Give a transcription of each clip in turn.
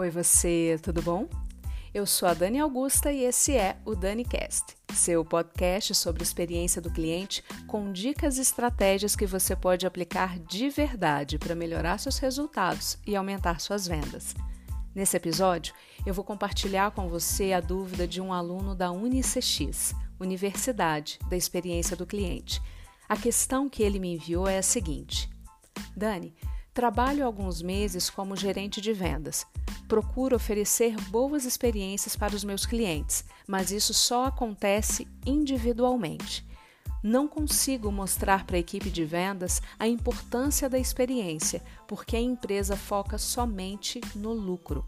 Oi, você, tudo bom? Eu sou a Dani Augusta e esse é o DaniCast, seu podcast sobre experiência do cliente com dicas e estratégias que você pode aplicar de verdade para melhorar seus resultados e aumentar suas vendas. Nesse episódio, eu vou compartilhar com você a dúvida de um aluno da UniCX, Universidade da Experiência do Cliente. A questão que ele me enviou é a seguinte: Dani, trabalho alguns meses como gerente de vendas Procuro oferecer boas experiências para os meus clientes, mas isso só acontece individualmente. Não consigo mostrar para a equipe de vendas a importância da experiência, porque a empresa foca somente no lucro.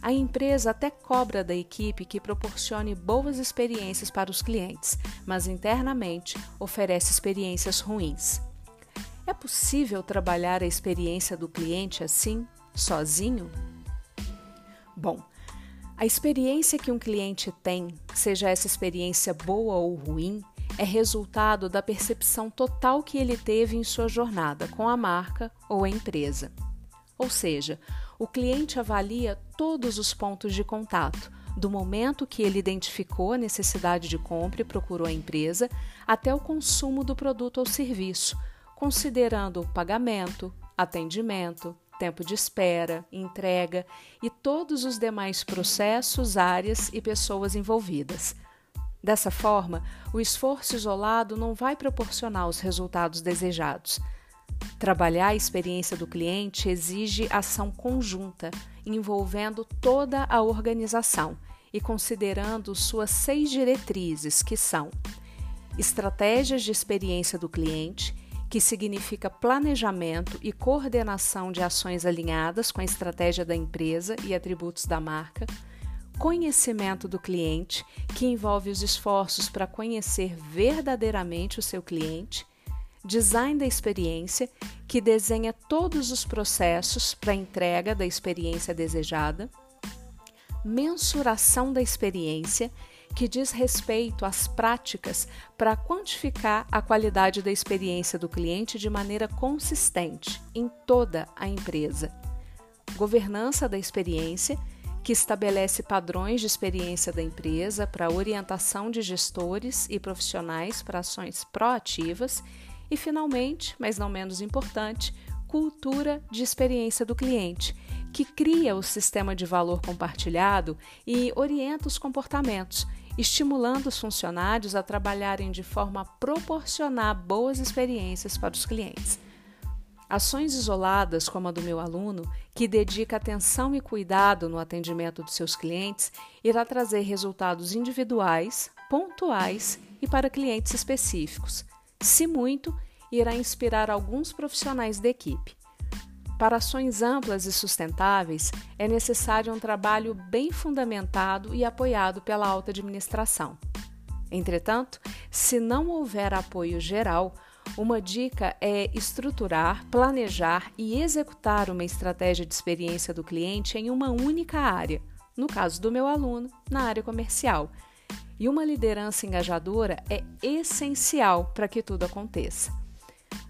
A empresa até cobra da equipe que proporcione boas experiências para os clientes, mas internamente oferece experiências ruins. Possível trabalhar a experiência do cliente assim, sozinho? Bom, a experiência que um cliente tem, seja essa experiência boa ou ruim, é resultado da percepção total que ele teve em sua jornada com a marca ou a empresa. Ou seja, o cliente avalia todos os pontos de contato, do momento que ele identificou a necessidade de compra e procurou a empresa, até o consumo do produto ou serviço, considerando o pagamento, atendimento, tempo de espera, entrega e todos os demais processos, áreas e pessoas envolvidas. Dessa forma, o esforço isolado não vai proporcionar os resultados desejados. Trabalhar a experiência do cliente exige ação conjunta, envolvendo toda a organização e considerando suas seis diretrizes, que são estratégias de experiência do cliente, que significa planejamento e coordenação de ações alinhadas com a estratégia da empresa e atributos da marca, conhecimento do cliente, que envolve os esforços para conhecer verdadeiramente o seu cliente, design da experiência, que desenha todos os processos para entrega da experiência desejada, mensuração da experiência, que diz respeito às práticas para quantificar a qualidade da experiência do cliente de maneira consistente em toda a empresa. Governança da experiência, que estabelece padrões de experiência da empresa para orientação de gestores e profissionais para ações proativas. E, finalmente, mas não menos importante, cultura de experiência do cliente, que cria o sistema de valor compartilhado e orienta os comportamentos estimulando os funcionários a trabalharem de forma a proporcionar boas experiências para os clientes. Ações isoladas, como a do meu aluno, que dedica atenção e cuidado no atendimento dos seus clientes, irá trazer resultados individuais, pontuais e para clientes específicos. Se muito, irá inspirar alguns profissionais da equipe. Para ações amplas e sustentáveis, é necessário um trabalho bem fundamentado e apoiado pela alta administração. Entretanto, se não houver apoio geral, uma dica é estruturar, planejar e executar uma estratégia de experiência do cliente em uma única área, no caso do meu aluno, na área comercial. E uma liderança engajadora é essencial para que tudo aconteça.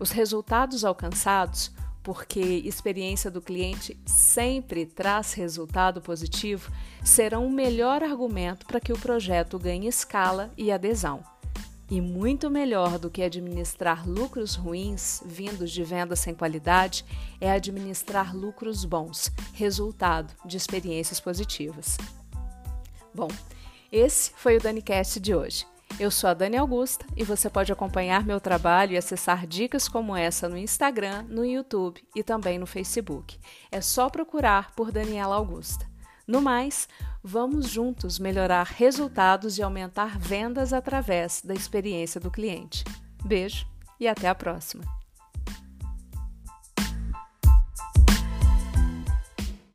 Os resultados alcançados porque experiência do cliente sempre traz resultado positivo, serão o melhor argumento para que o projeto ganhe escala e adesão. E muito melhor do que administrar lucros ruins vindos de vendas sem qualidade é administrar lucros bons, resultado de experiências positivas. Bom, esse foi o DaniCast de hoje. Eu sou a Dani Augusta e você pode acompanhar meu trabalho e acessar dicas como essa no Instagram, no YouTube e também no Facebook. É só procurar por Daniela Augusta. No mais, vamos juntos melhorar resultados e aumentar vendas através da experiência do cliente. Beijo e até a próxima!